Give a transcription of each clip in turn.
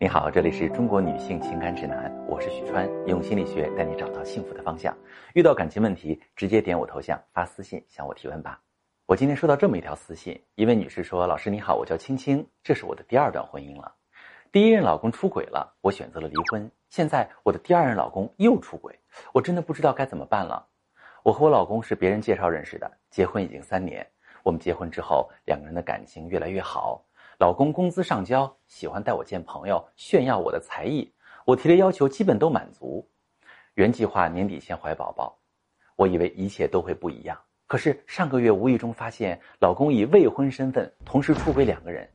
你好，这里是中国女性情感指南，我是许川，用心理学带你找到幸福的方向。遇到感情问题，直接点我头像发私信向我提问吧。我今天收到这么一条私信，一位女士说：“老师你好，我叫青青，这是我的第二段婚姻了。第一任老公出轨了，我选择了离婚。现在我的第二任老公又出轨，我真的不知道该怎么办了。我和我老公是别人介绍认识的，结婚已经三年。我们结婚之后，两个人的感情越来越好。”老公工资上交，喜欢带我见朋友，炫耀我的才艺。我提的要求基本都满足。原计划年底前怀宝宝，我以为一切都会不一样。可是上个月无意中发现，老公以未婚身份同时出轨两个人。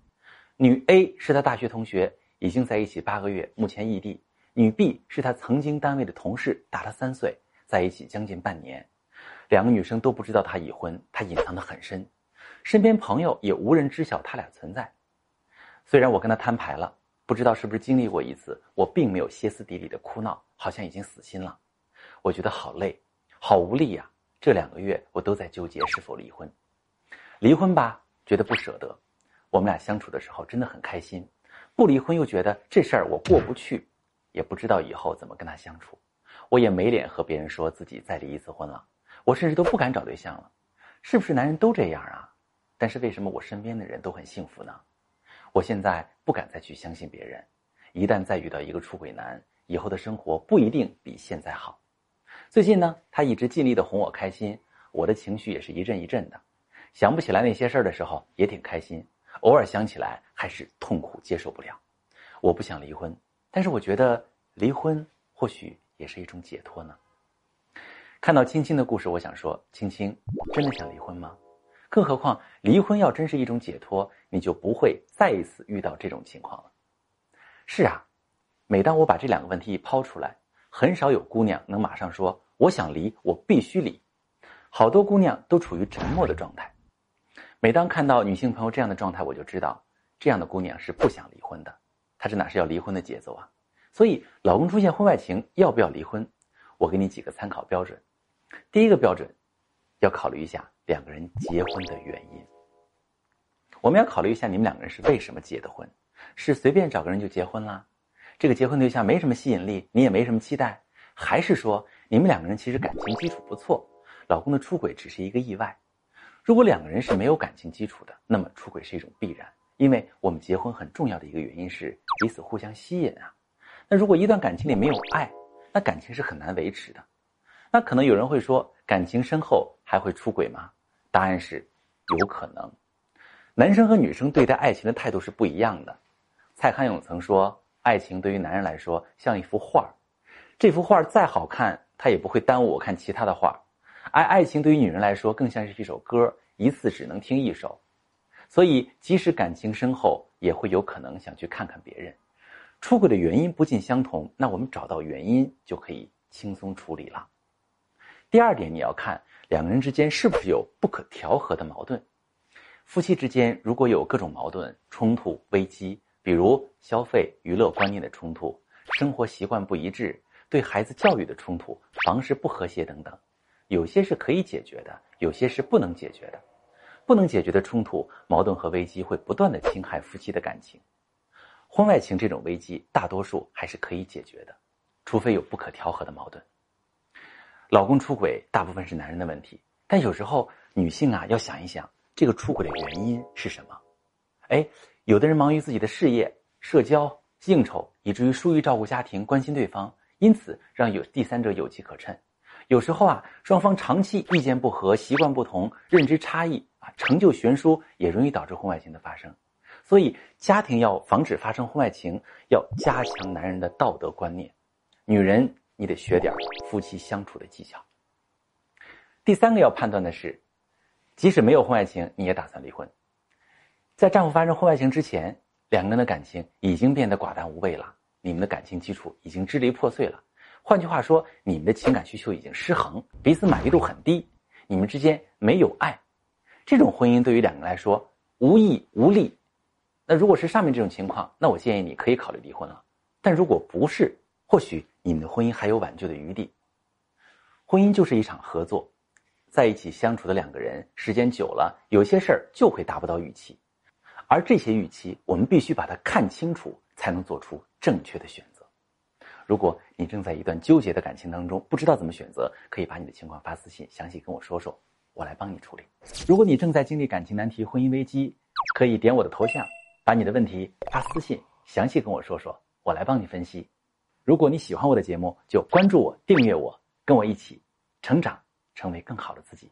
女 A 是他大学同学，已经在一起八个月，目前异地；女 B 是他曾经单位的同事，大他三岁，在一起将近半年。两个女生都不知道他已婚，他隐藏得很深，身边朋友也无人知晓他俩存在。虽然我跟他摊牌了，不知道是不是经历过一次，我并没有歇斯底里的哭闹，好像已经死心了。我觉得好累，好无力呀！这两个月我都在纠结是否离婚。离婚吧，觉得不舍得。我们俩相处的时候真的很开心；不离婚又觉得这事儿我过不去，也不知道以后怎么跟他相处。我也没脸和别人说自己再离一次婚了，我甚至都不敢找对象了。是不是男人都这样啊？但是为什么我身边的人都很幸福呢？我现在不敢再去相信别人，一旦再遇到一个出轨男，以后的生活不一定比现在好。最近呢，他一直尽力的哄我开心，我的情绪也是一阵一阵的。想不起来那些事儿的时候也挺开心，偶尔想起来还是痛苦接受不了。我不想离婚，但是我觉得离婚或许也是一种解脱呢。看到青青的故事，我想说，青青真的想离婚吗？更何况，离婚要真是一种解脱，你就不会再一次遇到这种情况了。是啊，每当我把这两个问题一抛出来，很少有姑娘能马上说“我想离，我必须离”。好多姑娘都处于沉默的状态。每当看到女性朋友这样的状态，我就知道，这样的姑娘是不想离婚的。她这哪是要离婚的节奏啊？所以，老公出现婚外情，要不要离婚？我给你几个参考标准。第一个标准，要考虑一下。两个人结婚的原因，我们要考虑一下，你们两个人是为什么结的婚？是随便找个人就结婚啦？这个结婚对象没什么吸引力，你也没什么期待，还是说你们两个人其实感情基础不错，老公的出轨只是一个意外？如果两个人是没有感情基础的，那么出轨是一种必然，因为我们结婚很重要的一个原因是彼此互相吸引啊。那如果一段感情里没有爱，那感情是很难维持的。那可能有人会说，感情深厚还会出轨吗？答案是，有可能。男生和女生对待爱情的态度是不一样的。蔡康永曾说，爱情对于男人来说像一幅画这幅画再好看，它也不会耽误我看其他的画而爱情对于女人来说，更像是一首歌，一次只能听一首。所以，即使感情深厚，也会有可能想去看看别人。出轨的原因不尽相同，那我们找到原因就可以轻松处理了。第二点，你要看两个人之间是不是有不可调和的矛盾。夫妻之间如果有各种矛盾、冲突、危机，比如消费、娱乐观念的冲突、生活习惯不一致、对孩子教育的冲突、房事不和谐等等，有些是可以解决的，有些是不能解决的。不能解决的冲突、矛盾和危机会不断的侵害夫妻的感情。婚外情这种危机，大多数还是可以解决的，除非有不可调和的矛盾。老公出轨大部分是男人的问题，但有时候女性啊要想一想，这个出轨的原因是什么？哎，有的人忙于自己的事业、社交、应酬，以至于疏于照顾家庭、关心对方，因此让有第三者有机可乘。有时候啊，双方长期意见不合、习惯不同、认知差异啊，成就悬殊，也容易导致婚外情的发生。所以，家庭要防止发生婚外情，要加强男人的道德观念，女人。你得学点夫妻相处的技巧。第三个要判断的是，即使没有婚外情，你也打算离婚。在丈夫发生婚外情之前，两个人的感情已经变得寡淡无味了，你们的感情基础已经支离破碎了。换句话说，你们的情感需求已经失衡，彼此满意度很低，你们之间没有爱。这种婚姻对于两个人来说无益无利。那如果是上面这种情况，那我建议你可以考虑离婚了。但如果不是，或许你们的婚姻还有挽救的余地。婚姻就是一场合作，在一起相处的两个人，时间久了，有些事儿就会达不到预期，而这些预期，我们必须把它看清楚，才能做出正确的选择。如果你正在一段纠结的感情当中，不知道怎么选择，可以把你的情况发私信，详细跟我说说，我来帮你处理。如果你正在经历感情难题、婚姻危机，可以点我的头像，把你的问题发私信，详细跟我说说，我来帮你分析。如果你喜欢我的节目，就关注我、订阅我，跟我一起成长，成为更好的自己。